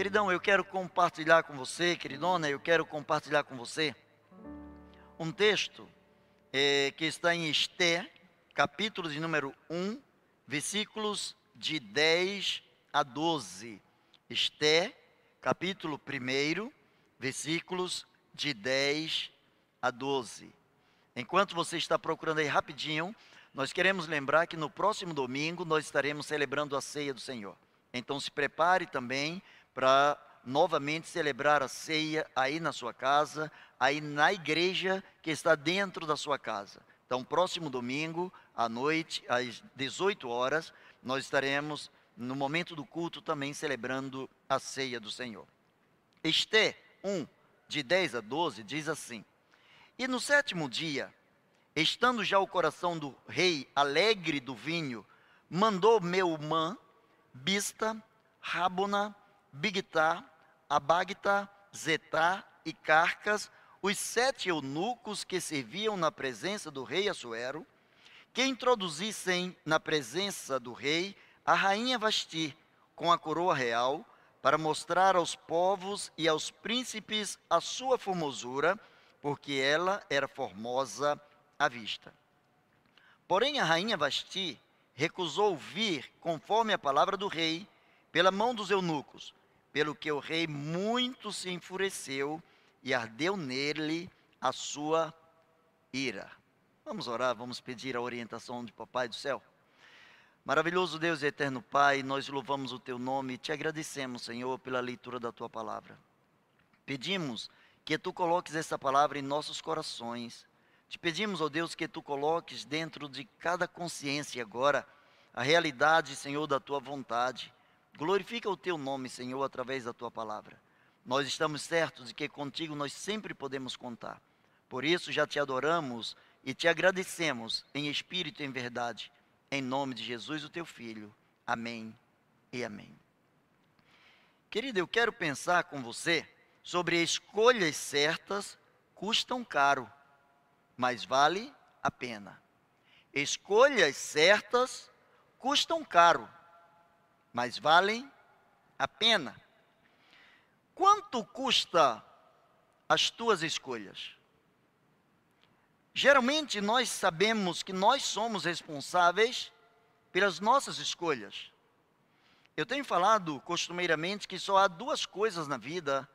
Queridão, eu quero compartilhar com você, queridona, eu quero compartilhar com você um texto é, que está em Esté, capítulo de número 1, versículos de 10 a 12. Esté, capítulo 1, versículos de 10 a 12. Enquanto você está procurando aí rapidinho, nós queremos lembrar que no próximo domingo nós estaremos celebrando a ceia do Senhor. Então se prepare também para novamente celebrar a ceia aí na sua casa, aí na igreja que está dentro da sua casa. Então, próximo domingo, à noite, às 18 horas, nós estaremos, no momento do culto, também celebrando a ceia do Senhor. Esté 1, de 10 a 12, diz assim: E no sétimo dia, estando já o coração do rei alegre do vinho, mandou Meumã, Bista, Rabona, Bigtá, Abagta, Zetá e Carcas, os sete eunucos que serviam na presença do rei Assuero, que introduzissem na presença do rei a rainha Vasti com a coroa real, para mostrar aos povos e aos príncipes a sua formosura, porque ela era formosa à vista. Porém, a rainha Vasti recusou vir conforme a palavra do rei, pela mão dos eunucos, pelo que o rei muito se enfureceu e ardeu nele a sua ira. Vamos orar, vamos pedir a orientação de Papai do céu. Maravilhoso Deus e eterno Pai, nós louvamos o teu nome e te agradecemos, Senhor, pela leitura da tua palavra. Pedimos que tu coloques essa palavra em nossos corações. Te pedimos, ó Deus, que tu coloques dentro de cada consciência agora a realidade, Senhor, da tua vontade. Glorifica o teu nome, Senhor, através da tua palavra. Nós estamos certos de que contigo nós sempre podemos contar. Por isso já te adoramos e te agradecemos em espírito e em verdade. Em nome de Jesus, o teu filho. Amém e amém. Querido, eu quero pensar com você sobre escolhas certas custam caro, mas vale a pena. Escolhas certas custam caro, mas valem a pena. Quanto custa as tuas escolhas? Geralmente nós sabemos que nós somos responsáveis pelas nossas escolhas. Eu tenho falado costumeiramente que só há duas coisas na vida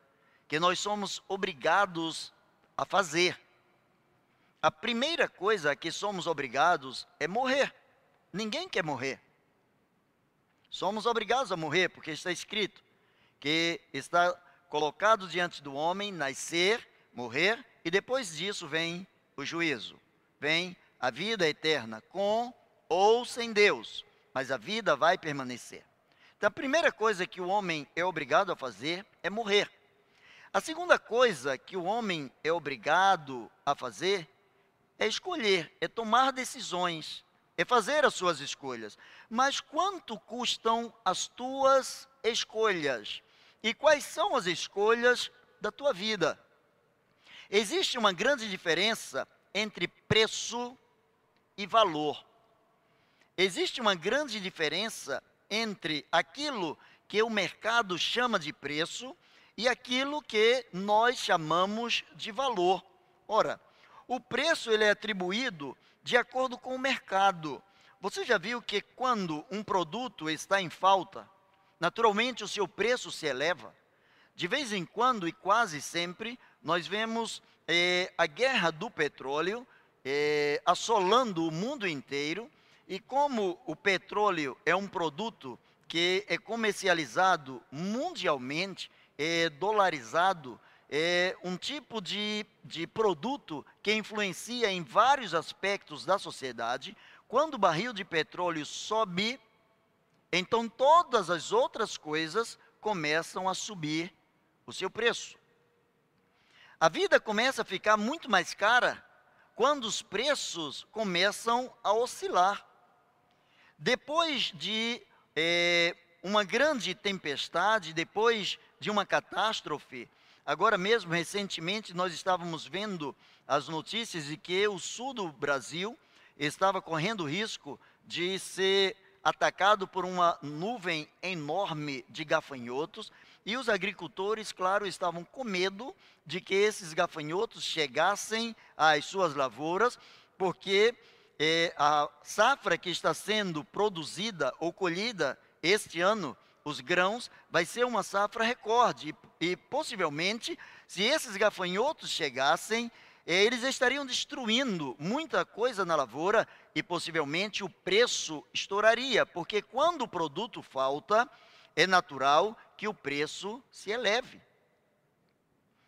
que nós somos obrigados a fazer. A primeira coisa que somos obrigados é morrer. Ninguém quer morrer. Somos obrigados a morrer, porque está escrito que está colocado diante do homem nascer, morrer, e depois disso vem o juízo. Vem a vida eterna, com ou sem Deus, mas a vida vai permanecer. Então, a primeira coisa que o homem é obrigado a fazer é morrer. A segunda coisa que o homem é obrigado a fazer é escolher, é tomar decisões é fazer as suas escolhas. Mas quanto custam as tuas escolhas? E quais são as escolhas da tua vida? Existe uma grande diferença entre preço e valor. Existe uma grande diferença entre aquilo que o mercado chama de preço e aquilo que nós chamamos de valor. Ora, o preço ele é atribuído de acordo com o mercado. Você já viu que quando um produto está em falta, naturalmente o seu preço se eleva? De vez em quando e quase sempre, nós vemos eh, a guerra do petróleo eh, assolando o mundo inteiro, e como o petróleo é um produto que é comercializado mundialmente, é dolarizado, é um tipo de, de produto que influencia em vários aspectos da sociedade. Quando o barril de petróleo sobe, então todas as outras coisas começam a subir o seu preço. A vida começa a ficar muito mais cara quando os preços começam a oscilar. Depois de é, uma grande tempestade, depois de uma catástrofe, Agora mesmo, recentemente, nós estávamos vendo as notícias de que o sul do Brasil estava correndo risco de ser atacado por uma nuvem enorme de gafanhotos. E os agricultores, claro, estavam com medo de que esses gafanhotos chegassem às suas lavouras, porque é, a safra que está sendo produzida ou colhida este ano, os grãos, vai ser uma safra recorde. E, e possivelmente, se esses gafanhotos chegassem, é, eles estariam destruindo muita coisa na lavoura e possivelmente o preço estouraria, porque quando o produto falta, é natural que o preço se eleve.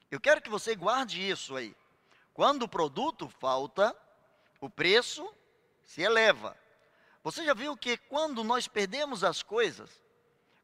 Eu quero que você guarde isso aí. Quando o produto falta, o preço se eleva. Você já viu que quando nós perdemos as coisas,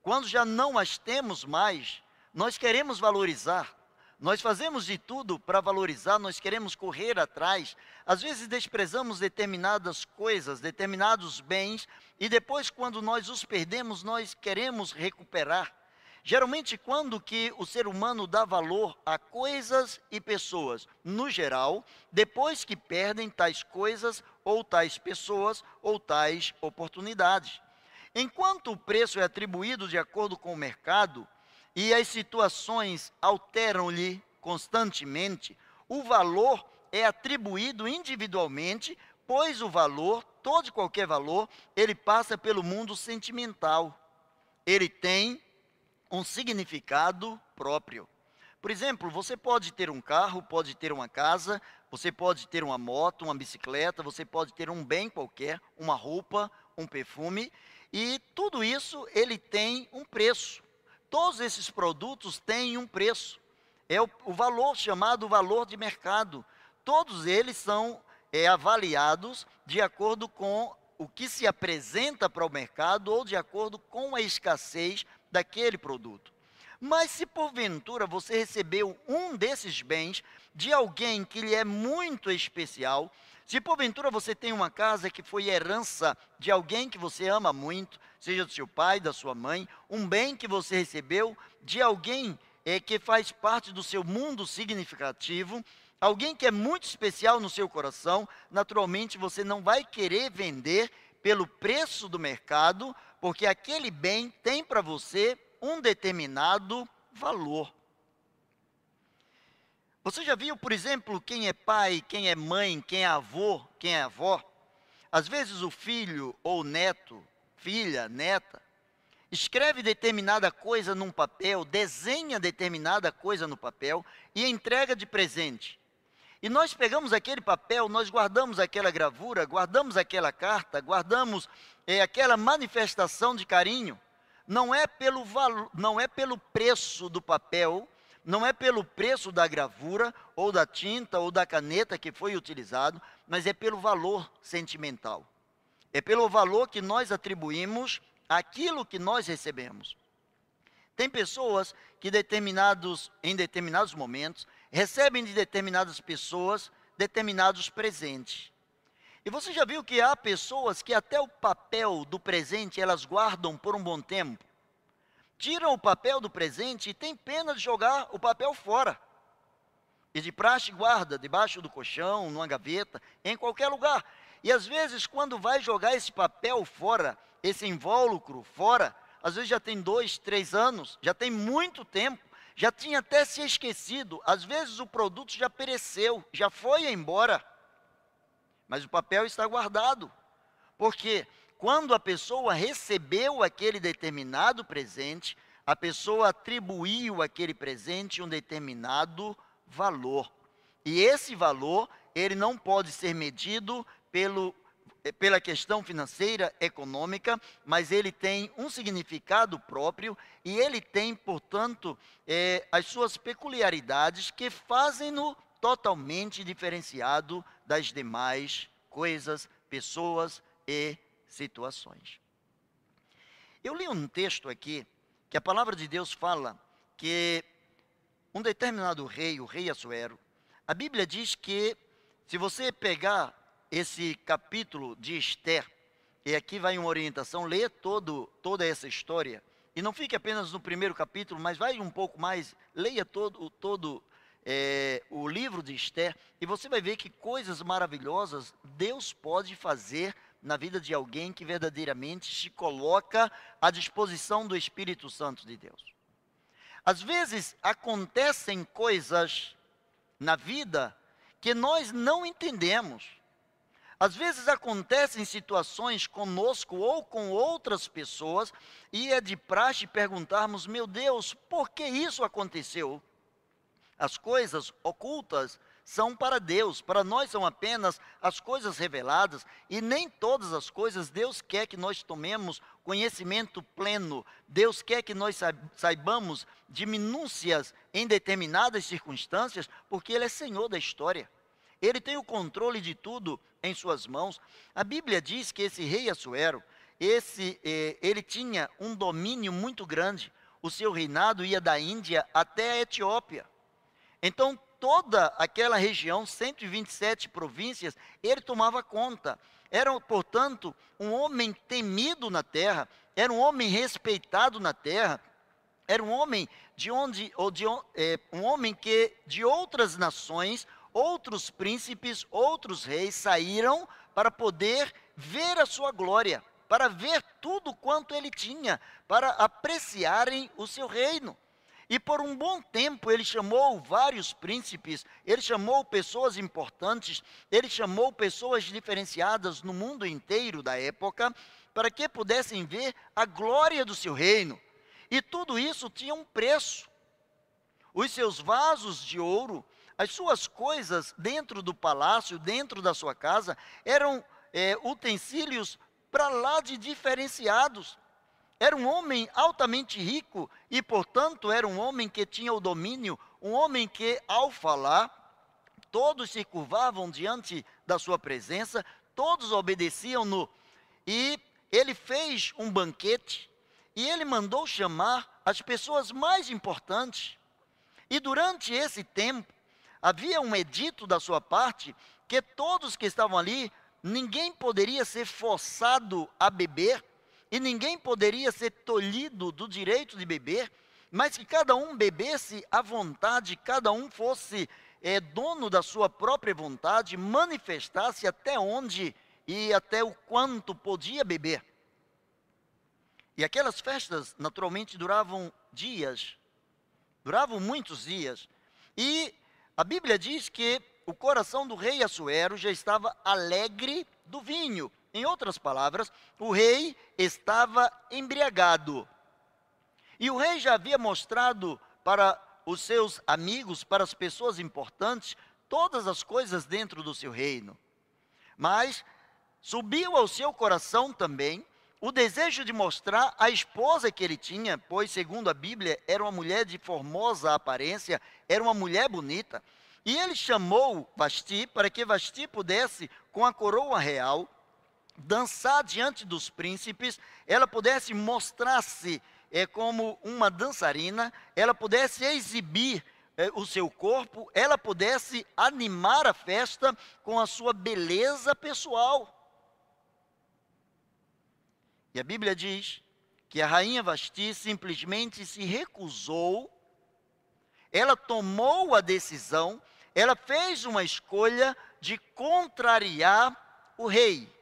quando já não as temos mais, nós queremos valorizar. Nós fazemos de tudo para valorizar, nós queremos correr atrás. Às vezes desprezamos determinadas coisas, determinados bens, e depois, quando nós os perdemos, nós queremos recuperar. Geralmente, quando que o ser humano dá valor a coisas e pessoas, no geral, depois que perdem tais coisas ou tais pessoas ou tais oportunidades. Enquanto o preço é atribuído de acordo com o mercado e as situações alteram-lhe constantemente, o valor é atribuído individualmente, pois o valor, todo e qualquer valor, ele passa pelo mundo sentimental. Ele tem um significado próprio. Por exemplo, você pode ter um carro, pode ter uma casa, você pode ter uma moto, uma bicicleta, você pode ter um bem qualquer, uma roupa, um perfume, e tudo isso ele tem um preço. Todos esses produtos têm um preço. É o, o valor chamado valor de mercado. Todos eles são é, avaliados de acordo com o que se apresenta para o mercado ou de acordo com a escassez daquele produto. Mas se porventura você recebeu um desses bens de alguém que lhe é muito especial, se porventura você tem uma casa que foi herança de alguém que você ama muito, seja do seu pai, da sua mãe, um bem que você recebeu de alguém é, que faz parte do seu mundo significativo, alguém que é muito especial no seu coração, naturalmente você não vai querer vender pelo preço do mercado, porque aquele bem tem para você um determinado valor. Você já viu, por exemplo, quem é pai, quem é mãe, quem é avô, quem é avó? Às vezes o filho ou neto, filha, neta, escreve determinada coisa num papel, desenha determinada coisa no papel e entrega de presente. E nós pegamos aquele papel, nós guardamos aquela gravura, guardamos aquela carta, guardamos é, aquela manifestação de carinho. Não é pelo valor, não é pelo preço do papel, não é pelo preço da gravura ou da tinta ou da caneta que foi utilizado, mas é pelo valor sentimental. É pelo valor que nós atribuímos àquilo que nós recebemos. Tem pessoas que determinados, em determinados momentos recebem de determinadas pessoas determinados presentes. E você já viu que há pessoas que até o papel do presente elas guardam por um bom tempo. Tiram o papel do presente e tem pena de jogar o papel fora. E de praxe guarda debaixo do colchão, numa gaveta, em qualquer lugar. E às vezes, quando vai jogar esse papel fora, esse invólucro fora, às vezes já tem dois, três anos, já tem muito tempo, já tinha até se esquecido. Às vezes o produto já pereceu, já foi embora. Mas o papel está guardado. Porque quando a pessoa recebeu aquele determinado presente, a pessoa atribuiu aquele presente um determinado valor. E esse valor, ele não pode ser medido pelo é, pela questão financeira, econômica, mas ele tem um significado próprio e ele tem, portanto, é, as suas peculiaridades que fazem-no totalmente diferenciado das demais coisas, pessoas e situações. Eu li um texto aqui que a palavra de Deus fala que um determinado rei, o rei Assuero, a Bíblia diz que se você pegar esse capítulo de Esther, e aqui vai uma orientação, lê todo, toda essa história, e não fique apenas no primeiro capítulo, mas vai um pouco mais, leia todo, todo é, o livro de Esther, e você vai ver que coisas maravilhosas Deus pode fazer na vida de alguém que verdadeiramente se coloca à disposição do Espírito Santo de Deus. Às vezes acontecem coisas na vida que nós não entendemos. Às vezes acontecem situações conosco ou com outras pessoas e é de praxe perguntarmos: meu Deus, por que isso aconteceu? As coisas ocultas são para Deus, para nós são apenas as coisas reveladas, e nem todas as coisas Deus quer que nós tomemos conhecimento pleno. Deus quer que nós saibamos de minúcias em determinadas circunstâncias, porque Ele é Senhor da história. Ele tem o controle de tudo em suas mãos. A Bíblia diz que esse rei Assuero, esse, eh, ele tinha um domínio muito grande. O seu reinado ia da Índia até a Etiópia. Então, toda aquela região, 127 províncias, ele tomava conta. Era, portanto, um homem temido na terra, era um homem respeitado na terra, era um homem de onde, ou de, é, um homem que de outras nações, outros príncipes, outros reis saíram para poder ver a sua glória, para ver tudo quanto ele tinha, para apreciarem o seu reino. E por um bom tempo ele chamou vários príncipes, ele chamou pessoas importantes, ele chamou pessoas diferenciadas no mundo inteiro da época, para que pudessem ver a glória do seu reino. E tudo isso tinha um preço. Os seus vasos de ouro, as suas coisas dentro do palácio, dentro da sua casa, eram é, utensílios para lá de diferenciados. Era um homem altamente rico e, portanto, era um homem que tinha o domínio, um homem que, ao falar, todos se curvavam diante da sua presença, todos obedeciam-no. E ele fez um banquete e ele mandou chamar as pessoas mais importantes. E durante esse tempo, havia um edito da sua parte que todos que estavam ali, ninguém poderia ser forçado a beber e ninguém poderia ser tolhido do direito de beber, mas que cada um bebesse à vontade, cada um fosse é, dono da sua própria vontade, manifestasse até onde e até o quanto podia beber. E aquelas festas, naturalmente, duravam dias, duravam muitos dias. E a Bíblia diz que o coração do rei Assuero já estava alegre do vinho. Em outras palavras, o rei estava embriagado. E o rei já havia mostrado para os seus amigos, para as pessoas importantes, todas as coisas dentro do seu reino. Mas subiu ao seu coração também o desejo de mostrar a esposa que ele tinha, pois, segundo a Bíblia, era uma mulher de formosa aparência, era uma mulher bonita. E ele chamou Vasti para que Vasti pudesse, com a coroa real, dançar diante dos príncipes, ela pudesse mostrar-se é, como uma dançarina, ela pudesse exibir é, o seu corpo, ela pudesse animar a festa com a sua beleza pessoal. E a Bíblia diz que a rainha Vasti simplesmente se recusou, ela tomou a decisão, ela fez uma escolha de contrariar o rei.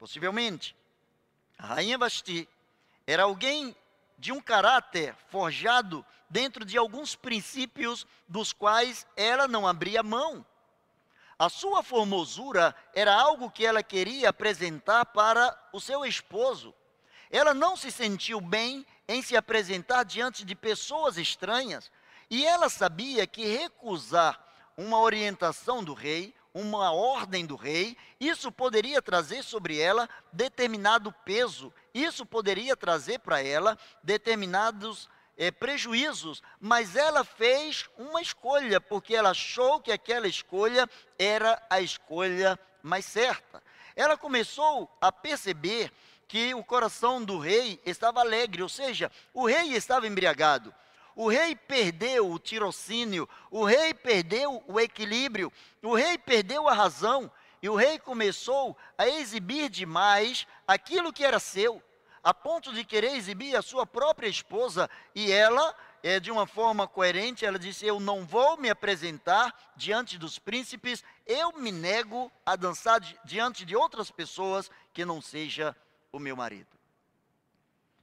Possivelmente, a rainha Vasti era alguém de um caráter forjado dentro de alguns princípios dos quais ela não abria mão. A sua formosura era algo que ela queria apresentar para o seu esposo. Ela não se sentiu bem em se apresentar diante de pessoas estranhas, e ela sabia que recusar uma orientação do rei, uma ordem do rei, isso poderia trazer sobre ela determinado peso, isso poderia trazer para ela determinados é, prejuízos, mas ela fez uma escolha, porque ela achou que aquela escolha era a escolha mais certa. Ela começou a perceber que o coração do rei estava alegre, ou seja, o rei estava embriagado. O rei perdeu o tirocínio, o rei perdeu o equilíbrio, o rei perdeu a razão, e o rei começou a exibir demais aquilo que era seu, a ponto de querer exibir a sua própria esposa, e ela, é, de uma forma coerente, ela disse: Eu não vou me apresentar diante dos príncipes, eu me nego a dançar diante de outras pessoas que não seja o meu marido.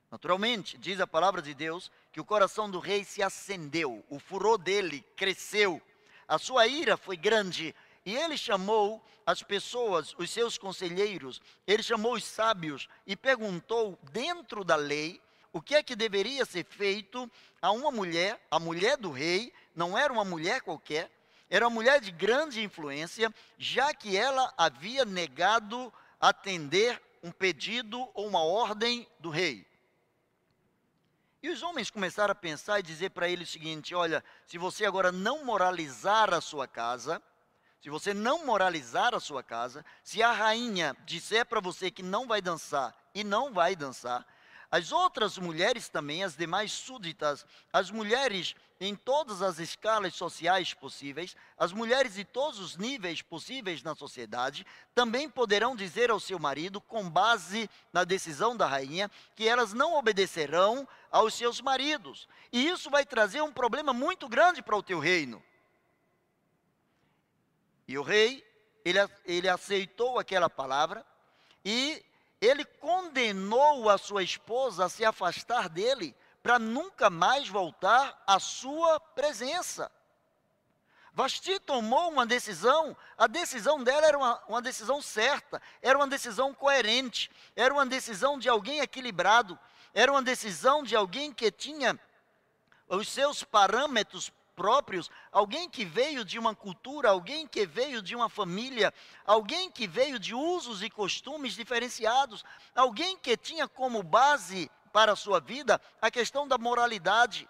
Naturalmente, diz a palavra de Deus que o coração do rei se acendeu, o furor dele cresceu, a sua ira foi grande, e ele chamou as pessoas, os seus conselheiros, ele chamou os sábios e perguntou dentro da lei o que é que deveria ser feito a uma mulher, a mulher do rei, não era uma mulher qualquer, era uma mulher de grande influência, já que ela havia negado atender um pedido ou uma ordem do rei. E os homens começaram a pensar e dizer para ele o seguinte: olha, se você agora não moralizar a sua casa, se você não moralizar a sua casa, se a rainha disser para você que não vai dançar e não vai dançar, as outras mulheres também, as demais súditas, as mulheres em todas as escalas sociais possíveis, as mulheres de todos os níveis possíveis na sociedade, também poderão dizer ao seu marido, com base na decisão da rainha, que elas não obedecerão aos seus maridos. E isso vai trazer um problema muito grande para o teu reino. E o rei, ele, ele aceitou aquela palavra e ele condenou a sua esposa a se afastar dele para nunca mais voltar à sua presença. Vasti tomou uma decisão, a decisão dela era uma, uma, decisão certa, era uma decisão coerente, era uma decisão de alguém equilibrado, era uma decisão de alguém que tinha os seus parâmetros próprios, alguém que veio de uma cultura, alguém que veio de uma família, alguém que veio de usos e costumes diferenciados, alguém que tinha como base para a sua vida a questão da moralidade,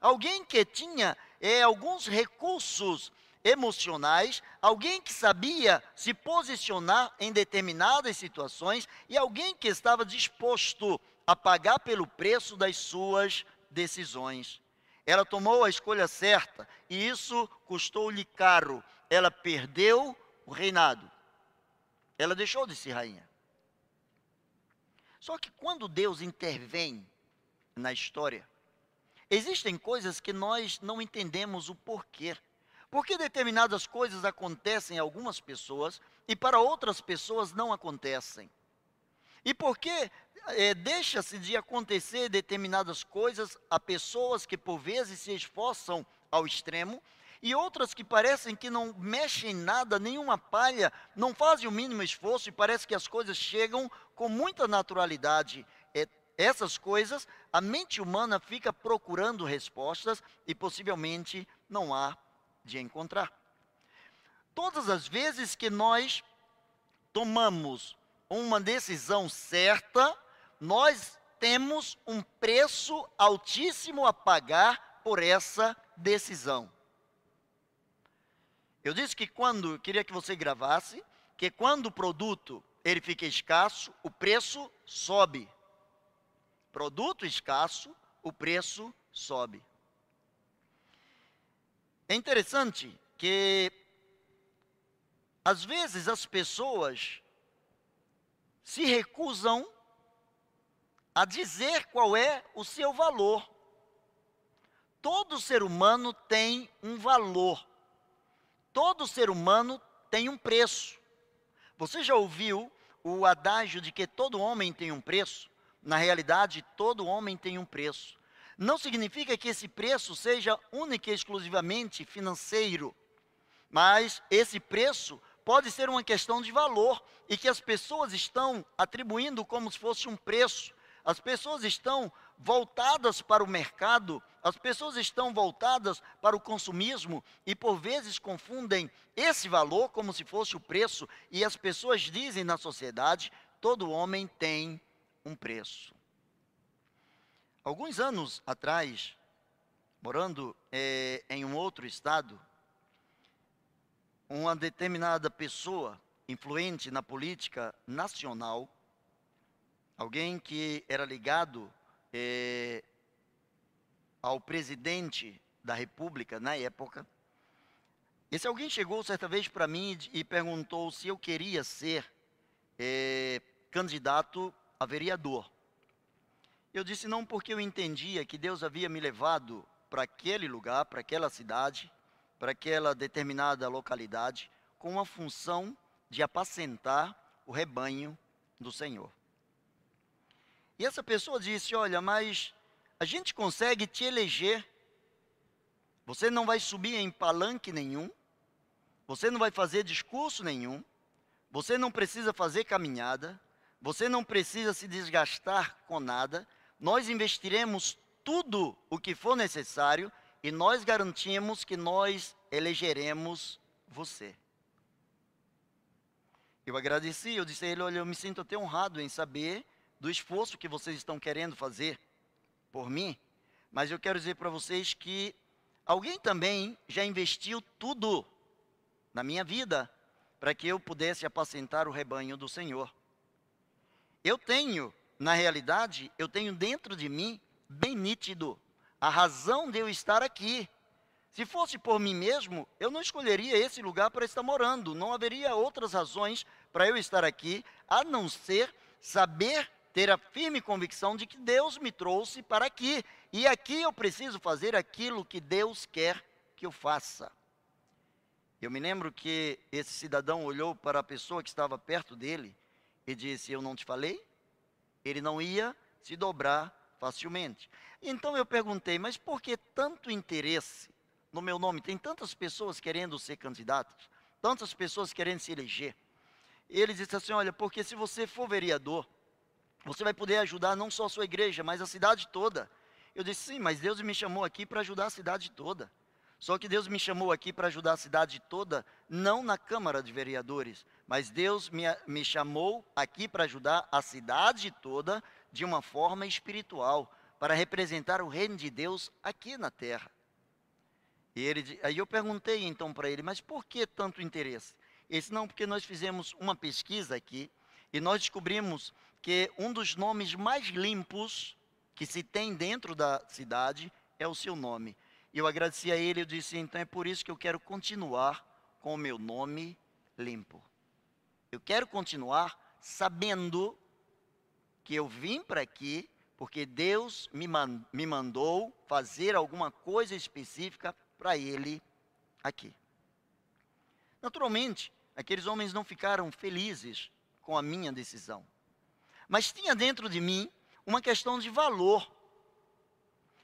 alguém que tinha é, alguns recursos emocionais, alguém que sabia se posicionar em determinadas situações e alguém que estava disposto a pagar pelo preço das suas decisões. Ela tomou a escolha certa e isso custou-lhe caro. Ela perdeu o reinado. Ela deixou de ser rainha. Só que quando Deus intervém na história, existem coisas que nós não entendemos o porquê. Por que determinadas coisas acontecem a algumas pessoas e para outras pessoas não acontecem? E por que é, deixa-se de acontecer determinadas coisas a pessoas que por vezes se esforçam ao extremo e outras que parecem que não mexem em nada, nenhuma palha, não fazem o mínimo esforço e parece que as coisas chegam com muita naturalidade. É, essas coisas, a mente humana fica procurando respostas e possivelmente não há de encontrar. Todas as vezes que nós tomamos uma decisão certa, nós temos um preço altíssimo a pagar por essa decisão. Eu disse que quando, queria que você gravasse, que quando o produto ele fica escasso, o preço sobe. Produto escasso, o preço sobe. É interessante que às vezes as pessoas se recusam a dizer qual é o seu valor. Todo ser humano tem um valor. Todo ser humano tem um preço. Você já ouviu o adágio de que todo homem tem um preço? Na realidade, todo homem tem um preço. Não significa que esse preço seja único e exclusivamente financeiro, mas esse preço pode ser uma questão de valor e que as pessoas estão atribuindo como se fosse um preço. As pessoas estão voltadas para o mercado, as pessoas estão voltadas para o consumismo e por vezes confundem esse valor como se fosse o preço, e as pessoas dizem na sociedade: todo homem tem um preço. Alguns anos atrás, morando é, em um outro estado, uma determinada pessoa influente na política nacional alguém que era ligado é, ao presidente da República na época. Esse alguém chegou certa vez para mim e perguntou se eu queria ser é, candidato a vereador. Eu disse não, porque eu entendia que Deus havia me levado para aquele lugar, para aquela cidade, para aquela determinada localidade, com a função de apacentar o rebanho do Senhor. E essa pessoa disse: Olha, mas a gente consegue te eleger. Você não vai subir em palanque nenhum. Você não vai fazer discurso nenhum. Você não precisa fazer caminhada. Você não precisa se desgastar com nada. Nós investiremos tudo o que for necessário e nós garantimos que nós elegeremos você. Eu agradeci, eu disse a ele: Olha, eu me sinto até honrado em saber do esforço que vocês estão querendo fazer por mim, mas eu quero dizer para vocês que alguém também já investiu tudo na minha vida para que eu pudesse apacentar o rebanho do Senhor. Eu tenho, na realidade, eu tenho dentro de mim, bem nítido, a razão de eu estar aqui. Se fosse por mim mesmo, eu não escolheria esse lugar para estar morando. Não haveria outras razões para eu estar aqui, a não ser saber ter a firme convicção de que Deus me trouxe para aqui. E aqui eu preciso fazer aquilo que Deus quer que eu faça. Eu me lembro que esse cidadão olhou para a pessoa que estava perto dele e disse: Eu não te falei? Ele não ia se dobrar facilmente. Então eu perguntei: Mas por que tanto interesse no meu nome? Tem tantas pessoas querendo ser candidatas, tantas pessoas querendo se eleger. Ele disse assim: Olha, porque se você for vereador, você vai poder ajudar não só a sua igreja, mas a cidade toda. Eu disse: Sim, mas Deus me chamou aqui para ajudar a cidade toda. Só que Deus me chamou aqui para ajudar a cidade toda, não na Câmara de Vereadores, mas Deus me, me chamou aqui para ajudar a cidade toda de uma forma espiritual, para representar o reino de Deus aqui na terra. E ele, aí eu perguntei então para ele, mas por que tanto interesse? Ele disse, não, porque nós fizemos uma pesquisa aqui e nós descobrimos que um dos nomes mais limpos que se tem dentro da cidade é o seu nome. E eu agradeci a ele, eu disse, então é por isso que eu quero continuar com o meu nome limpo. Eu quero continuar sabendo que eu vim para aqui porque Deus me, me mandou fazer alguma coisa específica para ele aqui. Naturalmente, aqueles homens não ficaram felizes com a minha decisão. Mas tinha dentro de mim uma questão de valor.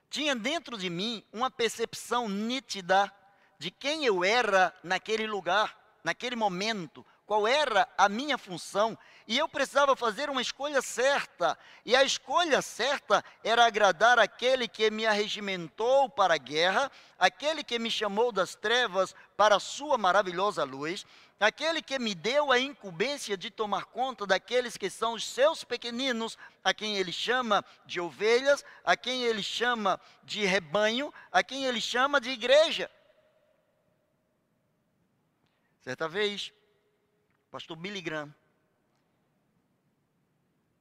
Tinha dentro de mim uma percepção nítida de quem eu era naquele lugar, naquele momento, qual era a minha função, e eu precisava fazer uma escolha certa, e a escolha certa era agradar aquele que me arregimentou para a guerra, aquele que me chamou das trevas para a sua maravilhosa luz, aquele que me deu a incumbência de tomar conta daqueles que são os seus pequeninos, a quem ele chama de ovelhas, a quem ele chama de rebanho, a quem ele chama de igreja. Certa vez, pastor Billy Graham,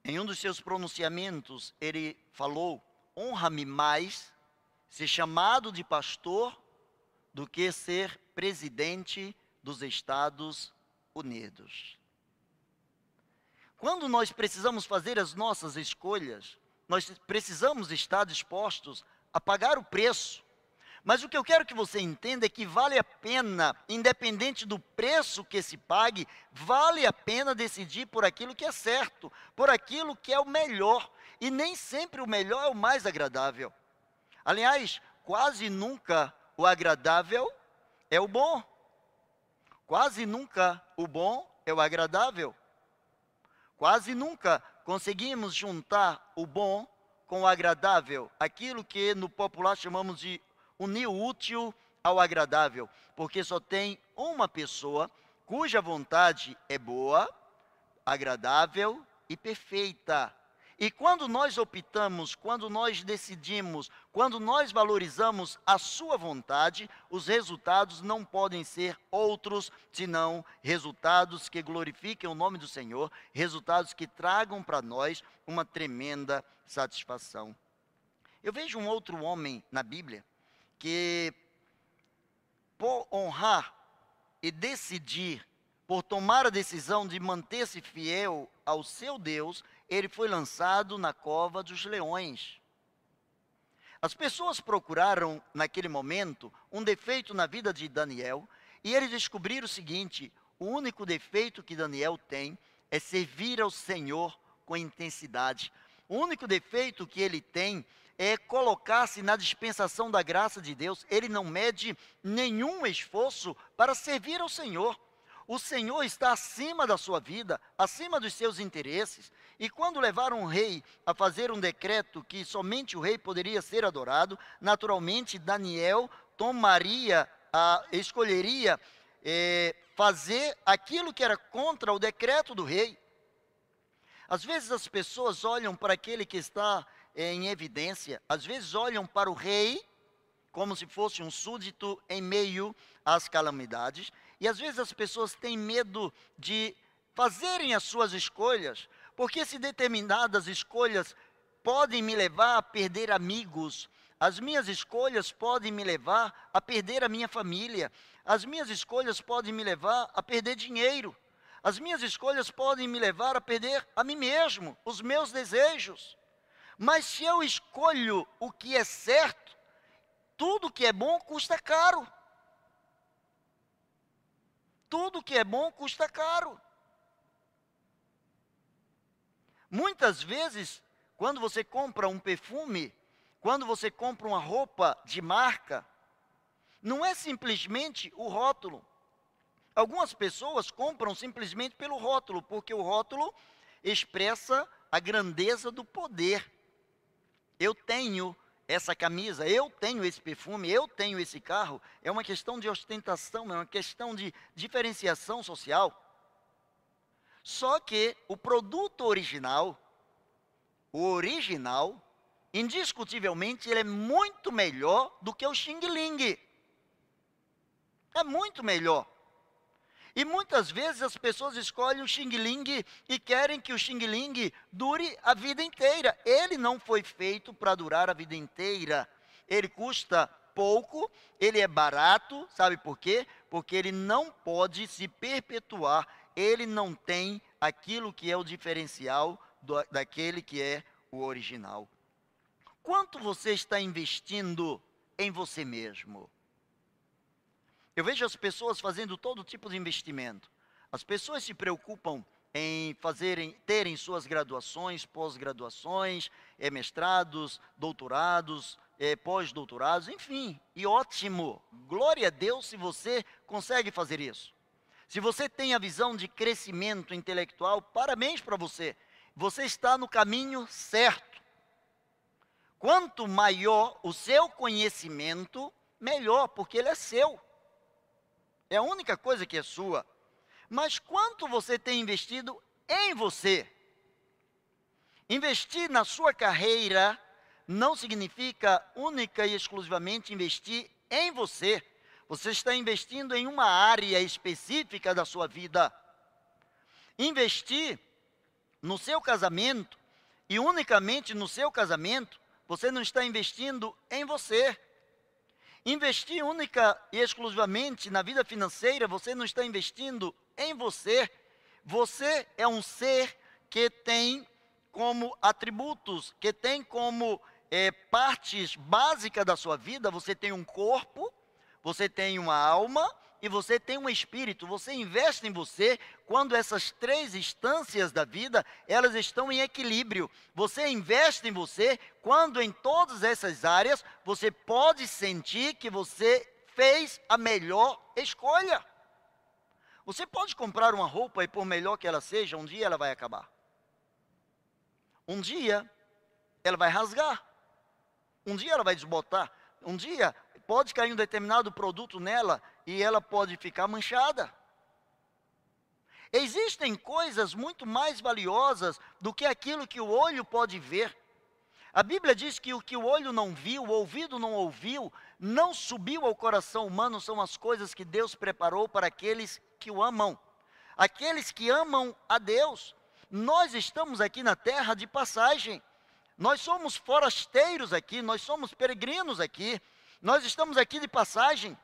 em um dos seus pronunciamentos, ele falou: honra-me mais ser chamado de pastor do que ser presidente dos Estados Unidos. Quando nós precisamos fazer as nossas escolhas, nós precisamos estar dispostos a pagar o preço mas o que eu quero que você entenda é que vale a pena, independente do preço que se pague, vale a pena decidir por aquilo que é certo, por aquilo que é o melhor. E nem sempre o melhor é o mais agradável. Aliás, quase nunca o agradável é o bom. Quase nunca o bom é o agradável. Quase nunca conseguimos juntar o bom com o agradável, aquilo que no popular chamamos de unir o útil ao agradável, porque só tem uma pessoa cuja vontade é boa, agradável e perfeita. E quando nós optamos, quando nós decidimos, quando nós valorizamos a sua vontade, os resultados não podem ser outros senão resultados que glorifiquem o nome do Senhor, resultados que tragam para nós uma tremenda satisfação. Eu vejo um outro homem na Bíblia que por honrar e decidir, por tomar a decisão de manter-se fiel ao seu Deus, ele foi lançado na cova dos leões. As pessoas procuraram, naquele momento, um defeito na vida de Daniel, e eles descobriram o seguinte: o único defeito que Daniel tem é servir ao Senhor com intensidade. O único defeito que ele tem é colocar-se na dispensação da graça de Deus. Ele não mede nenhum esforço para servir ao Senhor. O Senhor está acima da sua vida, acima dos seus interesses. E quando levaram um rei a fazer um decreto que somente o rei poderia ser adorado, naturalmente Daniel tomaria, a, escolheria é, fazer aquilo que era contra o decreto do rei. Às vezes as pessoas olham para aquele que está é, em evidência, às vezes olham para o rei como se fosse um súdito em meio às calamidades, e às vezes as pessoas têm medo de fazerem as suas escolhas, porque se determinadas escolhas podem me levar a perder amigos, as minhas escolhas podem me levar a perder a minha família, as minhas escolhas podem me levar a perder dinheiro, as minhas escolhas podem me levar a perder a mim mesmo, os meus desejos. Mas se eu escolho o que é certo, tudo que é bom custa caro. Tudo que é bom custa caro. Muitas vezes, quando você compra um perfume, quando você compra uma roupa de marca, não é simplesmente o rótulo. Algumas pessoas compram simplesmente pelo rótulo, porque o rótulo expressa a grandeza do poder. Eu tenho essa camisa, eu tenho esse perfume, eu tenho esse carro, é uma questão de ostentação, é uma questão de diferenciação social. Só que o produto original, o original, indiscutivelmente, ele é muito melhor do que o Xing Ling. É muito melhor. E muitas vezes as pessoas escolhem o Xing Ling e querem que o Xing Ling dure a vida inteira. Ele não foi feito para durar a vida inteira. Ele custa pouco, ele é barato, sabe por quê? Porque ele não pode se perpetuar, ele não tem aquilo que é o diferencial do, daquele que é o original. Quanto você está investindo em você mesmo? Eu vejo as pessoas fazendo todo tipo de investimento. As pessoas se preocupam em fazerem, terem suas graduações, pós-graduações, é, mestrados, doutorados, é, pós-doutorados, enfim, e ótimo. Glória a Deus se você consegue fazer isso. Se você tem a visão de crescimento intelectual, parabéns para você. Você está no caminho certo. Quanto maior o seu conhecimento, melhor, porque ele é seu. É a única coisa que é sua. Mas quanto você tem investido em você? Investir na sua carreira não significa única e exclusivamente investir em você. Você está investindo em uma área específica da sua vida. Investir no seu casamento e unicamente no seu casamento, você não está investindo em você. Investir única e exclusivamente na vida financeira, você não está investindo em você. Você é um ser que tem como atributos, que tem como é, partes básicas da sua vida, você tem um corpo, você tem uma alma e você tem um espírito. Você investe em você quando essas três instâncias da vida, elas estão em equilíbrio. Você investe em você quando em todas essas áreas você pode sentir que você fez a melhor escolha. Você pode comprar uma roupa e por melhor que ela seja, um dia ela vai acabar. Um dia ela vai rasgar. Um dia ela vai desbotar. Um dia pode cair um determinado produto nela e ela pode ficar manchada. Existem coisas muito mais valiosas do que aquilo que o olho pode ver. A Bíblia diz que o que o olho não viu, o ouvido não ouviu, não subiu ao coração humano, são as coisas que Deus preparou para aqueles que o amam. Aqueles que amam a Deus. Nós estamos aqui na terra de passagem. Nós somos forasteiros aqui, nós somos peregrinos aqui. Nós estamos aqui de passagem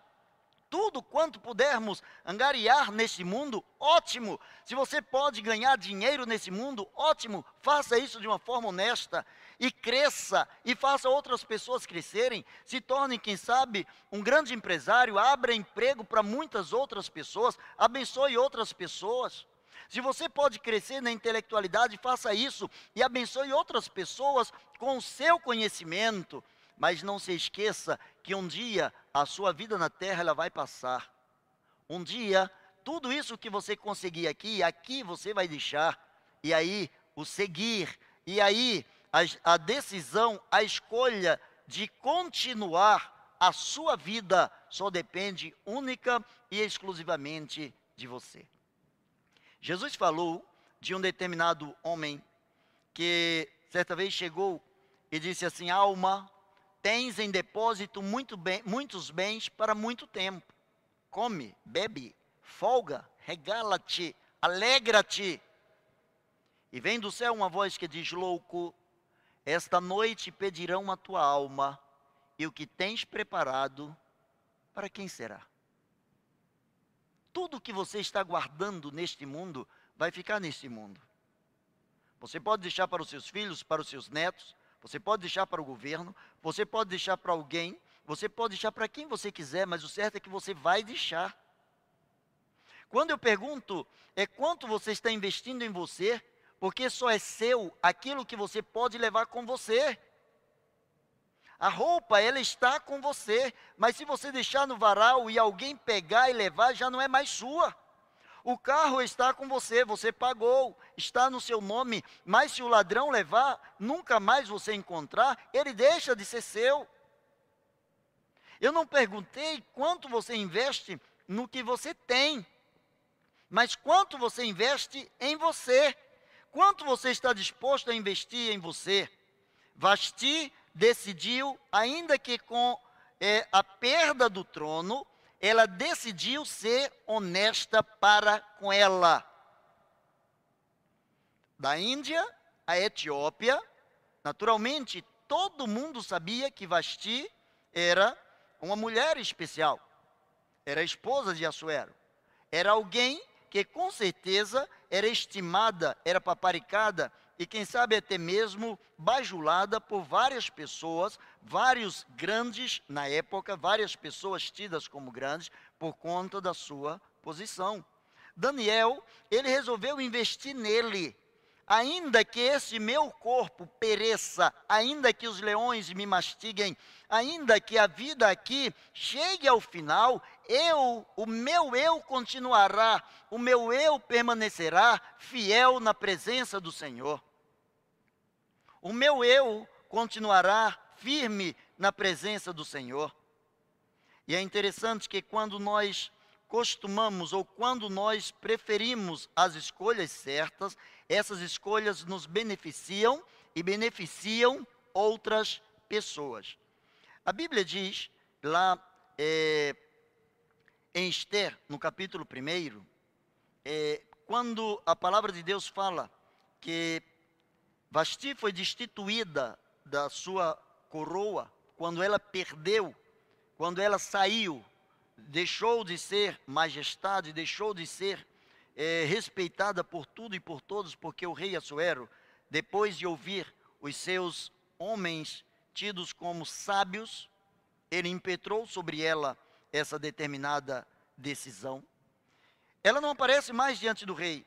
tudo quanto pudermos angariar nesse mundo, ótimo. Se você pode ganhar dinheiro nesse mundo, ótimo. Faça isso de uma forma honesta e cresça e faça outras pessoas crescerem. Se torne, quem sabe, um grande empresário, abra emprego para muitas outras pessoas, abençoe outras pessoas. Se você pode crescer na intelectualidade, faça isso e abençoe outras pessoas com o seu conhecimento. Mas não se esqueça que um dia a sua vida na terra ela vai passar. Um dia, tudo isso que você conseguir aqui, aqui você vai deixar. E aí, o seguir, e aí, a, a decisão, a escolha de continuar a sua vida só depende única e exclusivamente de você. Jesus falou de um determinado homem que certa vez chegou e disse assim: Alma, tens em depósito muito bem, muitos bens para muito tempo. Come, bebe, folga, regala-te, alegra-te. E vem do céu uma voz que diz: Louco, esta noite pedirão a tua alma, e o que tens preparado, para quem será? Tudo que você está guardando neste mundo vai ficar neste mundo. Você pode deixar para os seus filhos, para os seus netos, você pode deixar para o governo, você pode deixar para alguém, você pode deixar para quem você quiser, mas o certo é que você vai deixar. Quando eu pergunto é quanto você está investindo em você, porque só é seu aquilo que você pode levar com você. A roupa, ela está com você, mas se você deixar no varal e alguém pegar e levar, já não é mais sua. O carro está com você, você pagou, está no seu nome, mas se o ladrão levar, nunca mais você encontrar, ele deixa de ser seu. Eu não perguntei quanto você investe no que você tem, mas quanto você investe em você. Quanto você está disposto a investir em você? Vasti decidiu, ainda que com é, a perda do trono, ela decidiu ser honesta para com ela. Da Índia à Etiópia, naturalmente, todo mundo sabia que Vasti era uma mulher especial. Era esposa de Assuero. Era alguém que com certeza era estimada, era paparicada e quem sabe até mesmo bajulada por várias pessoas, vários grandes na época, várias pessoas tidas como grandes por conta da sua posição. Daniel, ele resolveu investir nele. Ainda que esse meu corpo pereça, ainda que os leões me mastiguem, ainda que a vida aqui chegue ao final, eu, o meu eu continuará, o meu eu permanecerá fiel na presença do Senhor o meu eu continuará firme na presença do Senhor. E é interessante que quando nós costumamos ou quando nós preferimos as escolhas certas, essas escolhas nos beneficiam e beneficiam outras pessoas. A Bíblia diz lá é, em Esther, no capítulo 1, é, quando a palavra de Deus fala que Vasti foi destituída da sua coroa quando ela perdeu, quando ela saiu, deixou de ser majestade, deixou de ser é, respeitada por tudo e por todos, porque o rei Assuero, depois de ouvir os seus homens tidos como sábios, ele impetrou sobre ela essa determinada decisão. Ela não aparece mais diante do rei.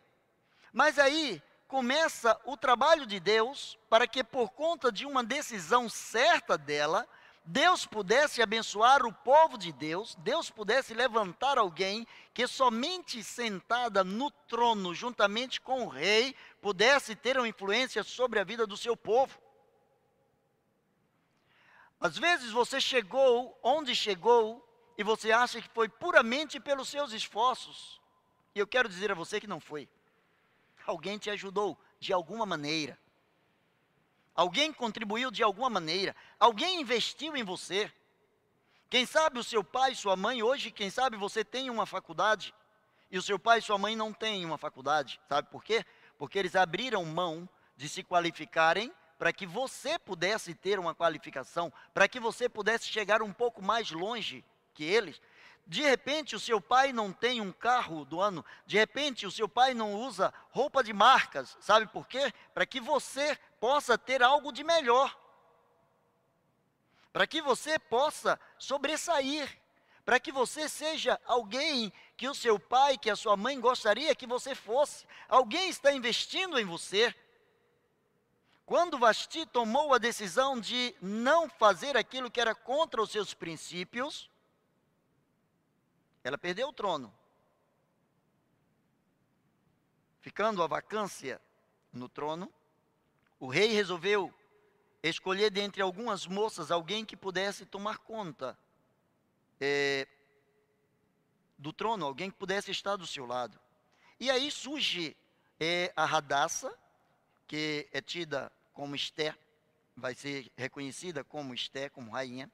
Mas aí começa o trabalho de Deus para que, por conta de uma decisão certa dela, Deus pudesse abençoar o povo de Deus, Deus pudesse levantar alguém que somente sentada no trono, juntamente com o rei, pudesse ter uma influência sobre a vida do seu povo. Às vezes você chegou onde chegou e você acha que foi puramente pelos seus esforços. E eu quero dizer a você que não foi. Alguém te ajudou de alguma maneira. Alguém contribuiu de alguma maneira. Alguém investiu em você. Quem sabe o seu pai, sua mãe, hoje, quem sabe você tem uma faculdade e o seu pai e sua mãe não têm uma faculdade. Sabe por quê? Porque eles abriram mão de se qualificarem para que você pudesse ter uma qualificação, para que você pudesse chegar um pouco mais longe que eles. De repente, o seu pai não tem um carro do ano. De repente, o seu pai não usa roupa de marcas. Sabe por quê? Para que você possa ter algo de melhor. Para que você possa sobressair. para que você seja alguém que o seu pai, que a sua mãe gostaria que você fosse. Alguém está investindo em você. Quando Vasti tomou a decisão de não fazer aquilo que era contra os seus princípios, ela perdeu o trono. Ficando a vacância no trono, o rei resolveu escolher dentre algumas moças alguém que pudesse tomar conta é, do trono, alguém que pudesse estar do seu lado. E aí surge é, a Radassa, que é tida como Esté, vai ser reconhecida como Esté, como rainha.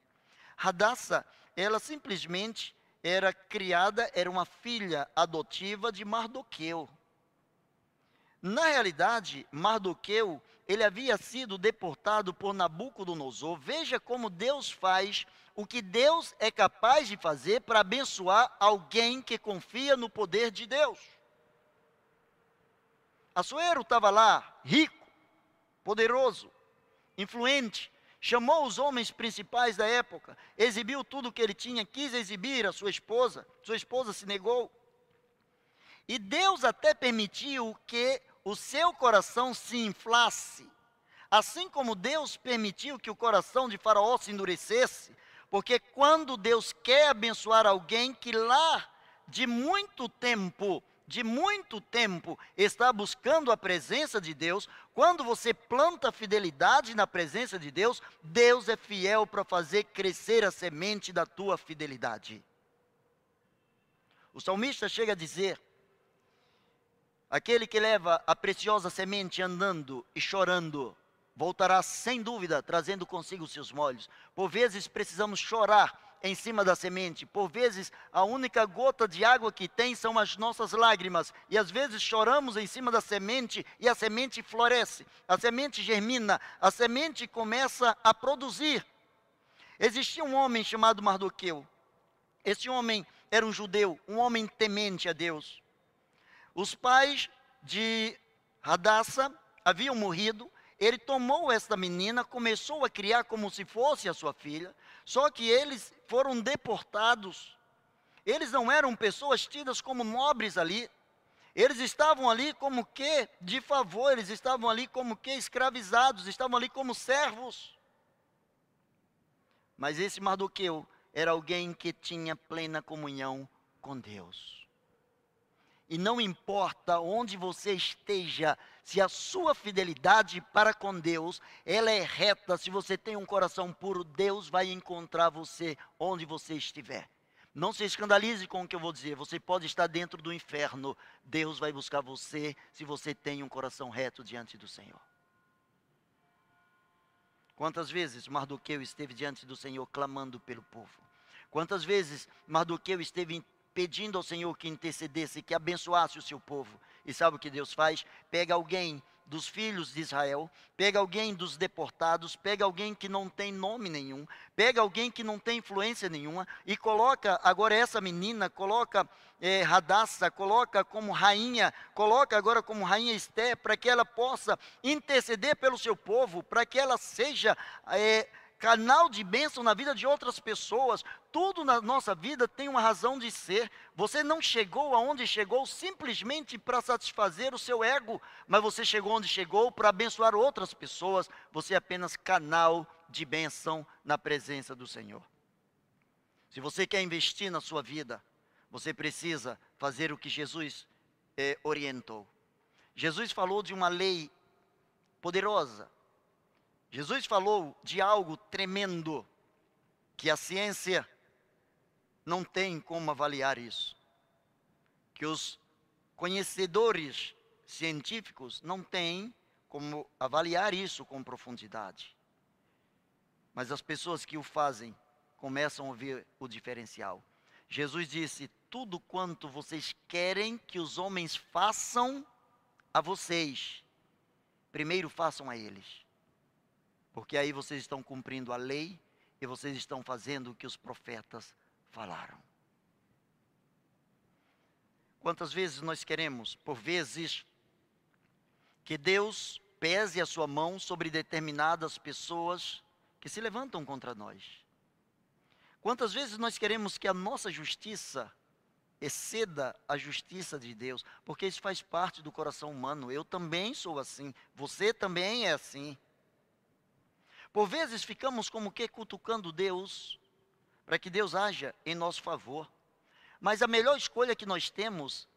Radassa, ela simplesmente era criada, era uma filha adotiva de Mardoqueu. Na realidade, Mardoqueu, ele havia sido deportado por Nabucodonosor. Veja como Deus faz o que Deus é capaz de fazer para abençoar alguém que confia no poder de Deus. Assuero estava lá, rico, poderoso, influente, chamou os homens principais da época, exibiu tudo o que ele tinha, quis exibir a sua esposa, sua esposa se negou. E Deus até permitiu que o seu coração se inflasse, assim como Deus permitiu que o coração de Faraó se endurecesse, porque quando Deus quer abençoar alguém que lá de muito tempo de muito tempo está buscando a presença de Deus, quando você planta fidelidade na presença de Deus, Deus é fiel para fazer crescer a semente da tua fidelidade. O salmista chega a dizer: aquele que leva a preciosa semente andando e chorando, voltará sem dúvida trazendo consigo os seus molhos. Por vezes precisamos chorar em cima da semente. Por vezes, a única gota de água que tem são as nossas lágrimas. E às vezes choramos em cima da semente e a semente floresce, a semente germina, a semente começa a produzir. Existia um homem chamado Mardoqueu. Esse homem era um judeu, um homem temente a Deus. Os pais de Radassa haviam morrido ele tomou esta menina, começou a criar como se fosse a sua filha, só que eles foram deportados. Eles não eram pessoas tidas como nobres ali. Eles estavam ali como que de favor, eles estavam ali como que escravizados, estavam ali como servos. Mas esse Mardoqueu era alguém que tinha plena comunhão com Deus. E não importa onde você esteja, se a sua fidelidade para com Deus, ela é reta, se você tem um coração puro, Deus vai encontrar você onde você estiver. Não se escandalize com o que eu vou dizer. Você pode estar dentro do inferno. Deus vai buscar você se você tem um coração reto diante do Senhor. Quantas vezes Mardoqueu esteve diante do Senhor clamando pelo povo? Quantas vezes Mardoqueu esteve pedindo ao Senhor que intercedesse, que abençoasse o seu povo. E sabe o que Deus faz? Pega alguém dos filhos de Israel, pega alguém dos deportados, pega alguém que não tem nome nenhum, pega alguém que não tem influência nenhuma e coloca agora essa menina, coloca é, coloca como rainha, coloca agora como rainha Esté, para que ela possa interceder pelo seu povo, para que ela seja é, canal de bênção na vida de outras pessoas. Tudo na nossa vida tem uma razão de ser. Você não chegou aonde chegou simplesmente para satisfazer o seu ego, mas você chegou onde chegou para abençoar outras pessoas. Você é apenas canal de bênção na presença do Senhor. Se você quer investir na sua vida, você precisa fazer o que Jesus eh, orientou. Jesus falou de uma lei poderosa, Jesus falou de algo tremendo que a ciência não tem como avaliar isso. Que os conhecedores científicos não têm como avaliar isso com profundidade. Mas as pessoas que o fazem começam a ver o diferencial. Jesus disse: Tudo quanto vocês querem que os homens façam a vocês, primeiro façam a eles. Porque aí vocês estão cumprindo a lei e vocês estão fazendo o que os profetas falaram. Quantas vezes nós queremos, por vezes, que Deus pese a sua mão sobre determinadas pessoas que se levantam contra nós? Quantas vezes nós queremos que a nossa justiça exceda a justiça de Deus? Porque isso faz parte do coração humano. Eu também sou assim. Você também é assim. Por vezes ficamos como que cutucando Deus para que Deus haja em nosso favor. Mas a melhor escolha que nós temos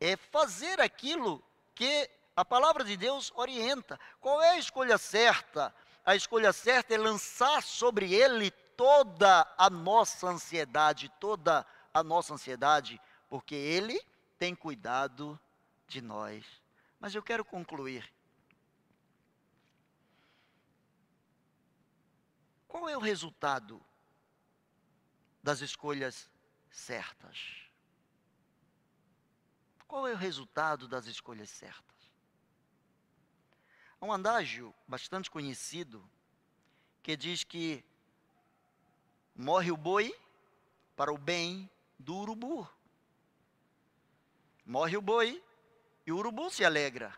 é fazer aquilo que a palavra de Deus orienta. Qual é a escolha certa? A escolha certa é lançar sobre ele toda a nossa ansiedade, toda a nossa ansiedade, porque ele tem cuidado de nós. Mas eu quero concluir. Qual é o resultado das escolhas certas? Qual é o resultado das escolhas certas? Há um andágio bastante conhecido que diz que morre o boi para o bem do urubu. Morre o boi e o urubu se alegra.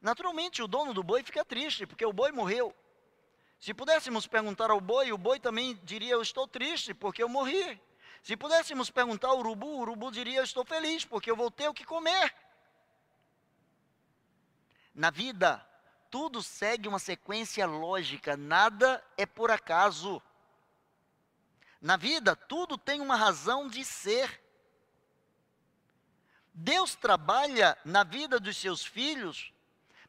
Naturalmente, o dono do boi fica triste, porque o boi morreu. Se pudéssemos perguntar ao boi, o boi também diria: Eu estou triste porque eu morri. Se pudéssemos perguntar ao urubu, o urubu diria: Eu estou feliz porque eu vou ter o que comer. Na vida, tudo segue uma sequência lógica, nada é por acaso. Na vida, tudo tem uma razão de ser. Deus trabalha na vida dos seus filhos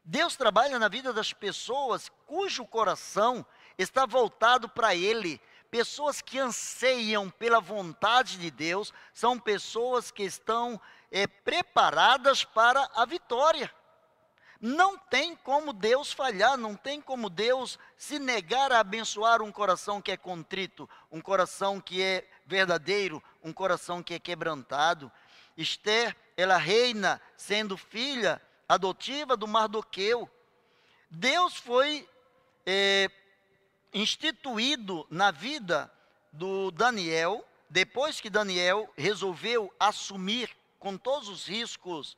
Deus trabalha na vida das pessoas cujo coração está voltado para Ele. Pessoas que anseiam pela vontade de Deus são pessoas que estão é, preparadas para a vitória. Não tem como Deus falhar, não tem como Deus se negar a abençoar um coração que é contrito, um coração que é verdadeiro, um coração que é quebrantado. Esther, ela reina sendo filha adotiva do Mardoqueu. Deus foi é, instituído na vida do Daniel, depois que Daniel resolveu assumir com todos os riscos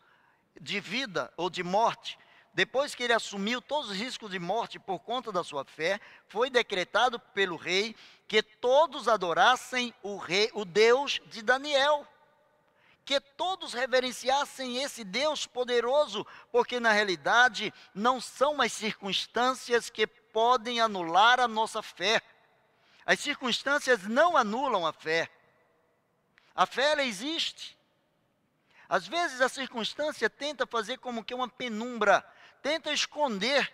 de vida ou de morte, depois que ele assumiu todos os riscos de morte por conta da sua fé, foi decretado pelo rei que todos adorassem o rei, o Deus de Daniel que todos reverenciassem esse Deus poderoso, porque na realidade não são as circunstâncias que podem anular a nossa fé. As circunstâncias não anulam a fé. A fé ela existe. Às vezes a circunstância tenta fazer como que uma penumbra, tenta esconder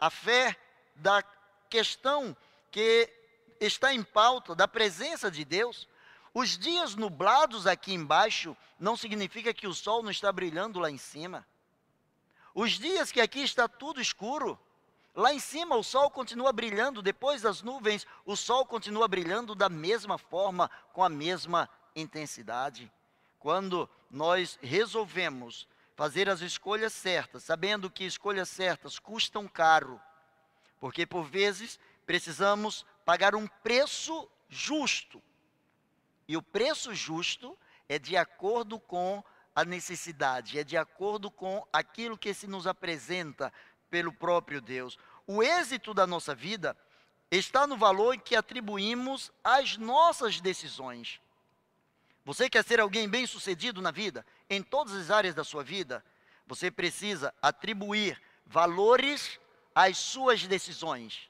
a fé da questão que está em pauta, da presença de Deus. Os dias nublados aqui embaixo não significa que o sol não está brilhando lá em cima. Os dias que aqui está tudo escuro, lá em cima o sol continua brilhando, depois das nuvens, o sol continua brilhando da mesma forma, com a mesma intensidade. Quando nós resolvemos fazer as escolhas certas, sabendo que escolhas certas custam caro, porque por vezes precisamos pagar um preço justo e o preço justo é de acordo com a necessidade, é de acordo com aquilo que se nos apresenta pelo próprio Deus. O êxito da nossa vida está no valor que atribuímos às nossas decisões. Você quer ser alguém bem-sucedido na vida, em todas as áreas da sua vida? Você precisa atribuir valores às suas decisões.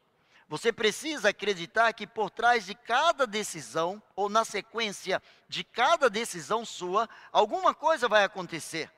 Você precisa acreditar que por trás de cada decisão, ou na sequência de cada decisão sua, alguma coisa vai acontecer.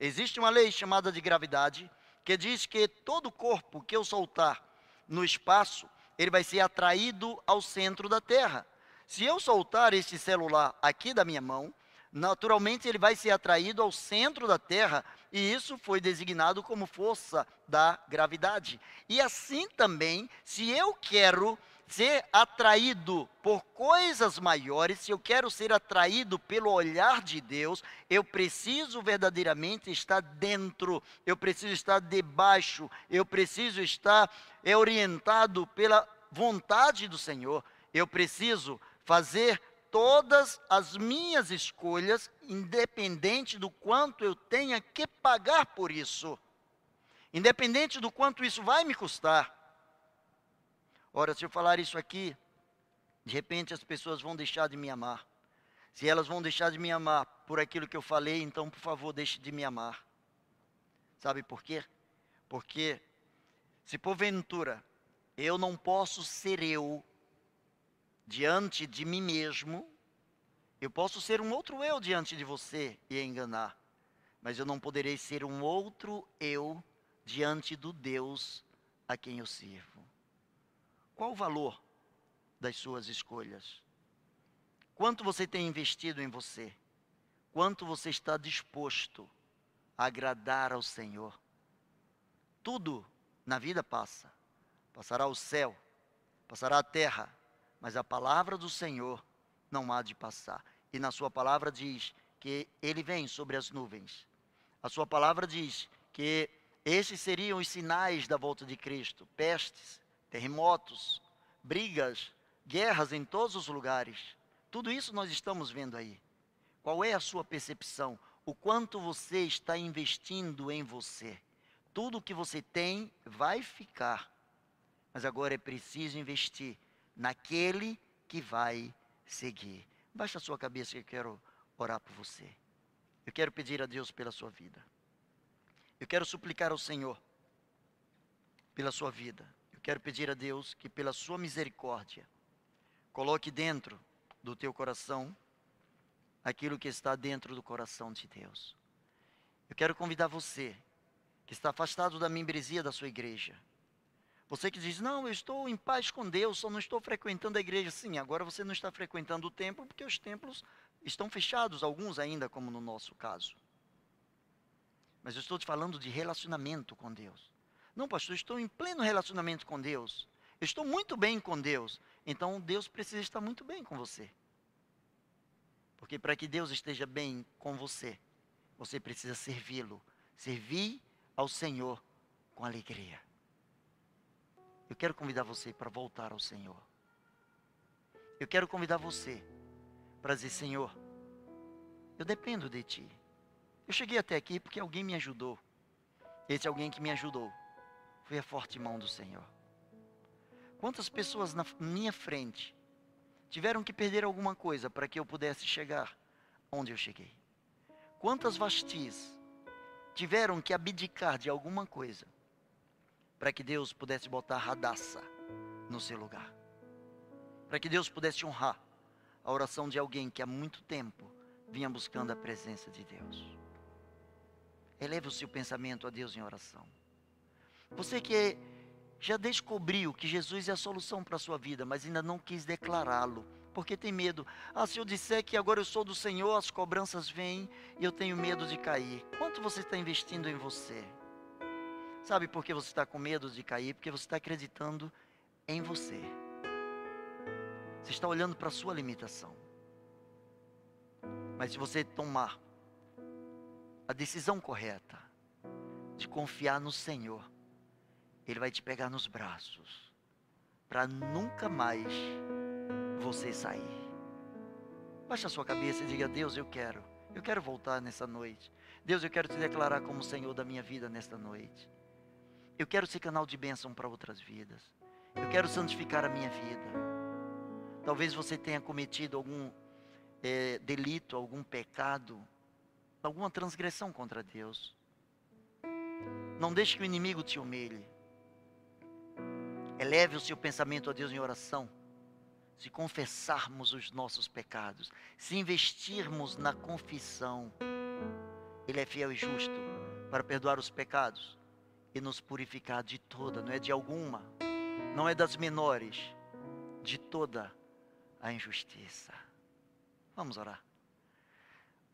Existe uma lei chamada de gravidade, que diz que todo corpo que eu soltar no espaço, ele vai ser atraído ao centro da Terra. Se eu soltar este celular aqui da minha mão, naturalmente ele vai ser atraído ao centro da Terra, e isso foi designado como força da gravidade. E assim também, se eu quero ser atraído por coisas maiores, se eu quero ser atraído pelo olhar de Deus, eu preciso verdadeiramente estar dentro, eu preciso estar debaixo, eu preciso estar é, orientado pela vontade do Senhor, eu preciso fazer todas as minhas escolhas, independente do quanto eu tenha que pagar por isso, independente do quanto isso vai me custar. Ora, se eu falar isso aqui, de repente as pessoas vão deixar de me amar. Se elas vão deixar de me amar por aquilo que eu falei, então por favor, deixe de me amar. Sabe por quê? Porque se porventura eu não posso ser eu diante de mim mesmo, eu posso ser um outro eu diante de você e enganar, mas eu não poderei ser um outro eu diante do Deus a quem eu sirvo. Qual o valor das suas escolhas? Quanto você tem investido em você? Quanto você está disposto a agradar ao Senhor? Tudo na vida passa. Passará o céu, passará a terra, mas a palavra do Senhor não há de passar. E na sua palavra diz que ele vem sobre as nuvens. A sua palavra diz que esses seriam os sinais da volta de Cristo: pestes, terremotos, brigas, guerras em todos os lugares. Tudo isso nós estamos vendo aí. Qual é a sua percepção? O quanto você está investindo em você? Tudo que você tem vai ficar. Mas agora é preciso investir naquele que vai seguir. Baixa a sua cabeça que eu quero orar por você. Eu quero pedir a Deus pela sua vida. Eu quero suplicar ao Senhor pela sua vida. Quero pedir a Deus que, pela sua misericórdia, coloque dentro do teu coração aquilo que está dentro do coração de Deus. Eu quero convidar você, que está afastado da membresia da sua igreja. Você que diz, não, eu estou em paz com Deus, só não estou frequentando a igreja. Sim, agora você não está frequentando o templo, porque os templos estão fechados, alguns ainda, como no nosso caso. Mas eu estou te falando de relacionamento com Deus. Não, pastor, estou em pleno relacionamento com Deus. Eu estou muito bem com Deus. Então Deus precisa estar muito bem com você. Porque para que Deus esteja bem com você, você precisa servi-lo. Servir ao Senhor com alegria. Eu quero convidar você para voltar ao Senhor. Eu quero convidar você para dizer: Senhor, eu dependo de Ti. Eu cheguei até aqui porque alguém me ajudou. Esse alguém que me ajudou foi a forte mão do Senhor. Quantas pessoas na minha frente tiveram que perder alguma coisa para que eu pudesse chegar onde eu cheguei? Quantas vastis tiveram que abdicar de alguma coisa para que Deus pudesse botar Radassa no seu lugar? Para que Deus pudesse honrar a oração de alguém que há muito tempo vinha buscando a presença de Deus. Eleve o seu pensamento a Deus em oração. Você que já descobriu que Jesus é a solução para a sua vida, mas ainda não quis declará-lo, porque tem medo. Ah, se eu disser que agora eu sou do Senhor, as cobranças vêm e eu tenho medo de cair. Quanto você está investindo em você? Sabe por que você está com medo de cair? Porque você está acreditando em você. Você está olhando para a sua limitação. Mas se você tomar a decisão correta de confiar no Senhor, Ele vai te pegar nos braços para nunca mais você sair. Baixe a sua cabeça e diga: Deus, eu quero, eu quero voltar nessa noite. Deus, eu quero te declarar como Senhor da minha vida nesta noite. Eu quero ser canal de bênção para outras vidas. Eu quero santificar a minha vida. Talvez você tenha cometido algum é, delito, algum pecado alguma transgressão contra Deus. Não deixe que o inimigo te humilhe. Eleve o seu pensamento a Deus em oração. Se confessarmos os nossos pecados, se investirmos na confissão, Ele é fiel e justo para perdoar os pecados e nos purificar de toda, não é de alguma, não é das menores, de toda a injustiça. Vamos orar.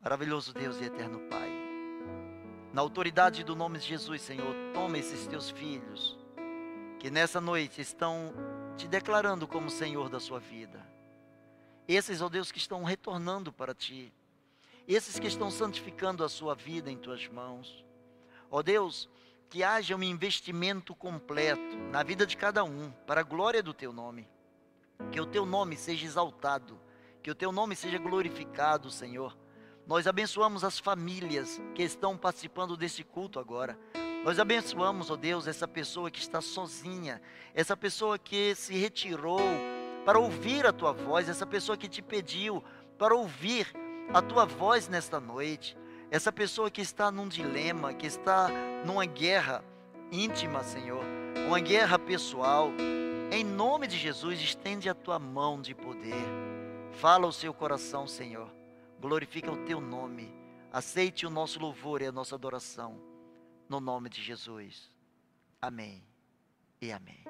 Maravilhoso Deus e eterno Pai. Na autoridade do nome de Jesus, Senhor, toma esses teus filhos que nessa noite estão te declarando como Senhor da sua vida. Esses, ó Deus, que estão retornando para ti. Esses que estão santificando a sua vida em tuas mãos. Ó Deus, que haja um investimento completo na vida de cada um, para a glória do teu nome. Que o teu nome seja exaltado, que o teu nome seja glorificado, Senhor nós abençoamos as famílias que estão participando desse culto agora. Nós abençoamos, ó oh Deus, essa pessoa que está sozinha, essa pessoa que se retirou para ouvir a tua voz, essa pessoa que te pediu para ouvir a tua voz nesta noite, essa pessoa que está num dilema, que está numa guerra íntima, Senhor, uma guerra pessoal. Em nome de Jesus, estende a tua mão de poder. Fala o seu coração, Senhor. Glorifica o teu nome. Aceite o nosso louvor e a nossa adoração. No nome de Jesus. Amém e amém.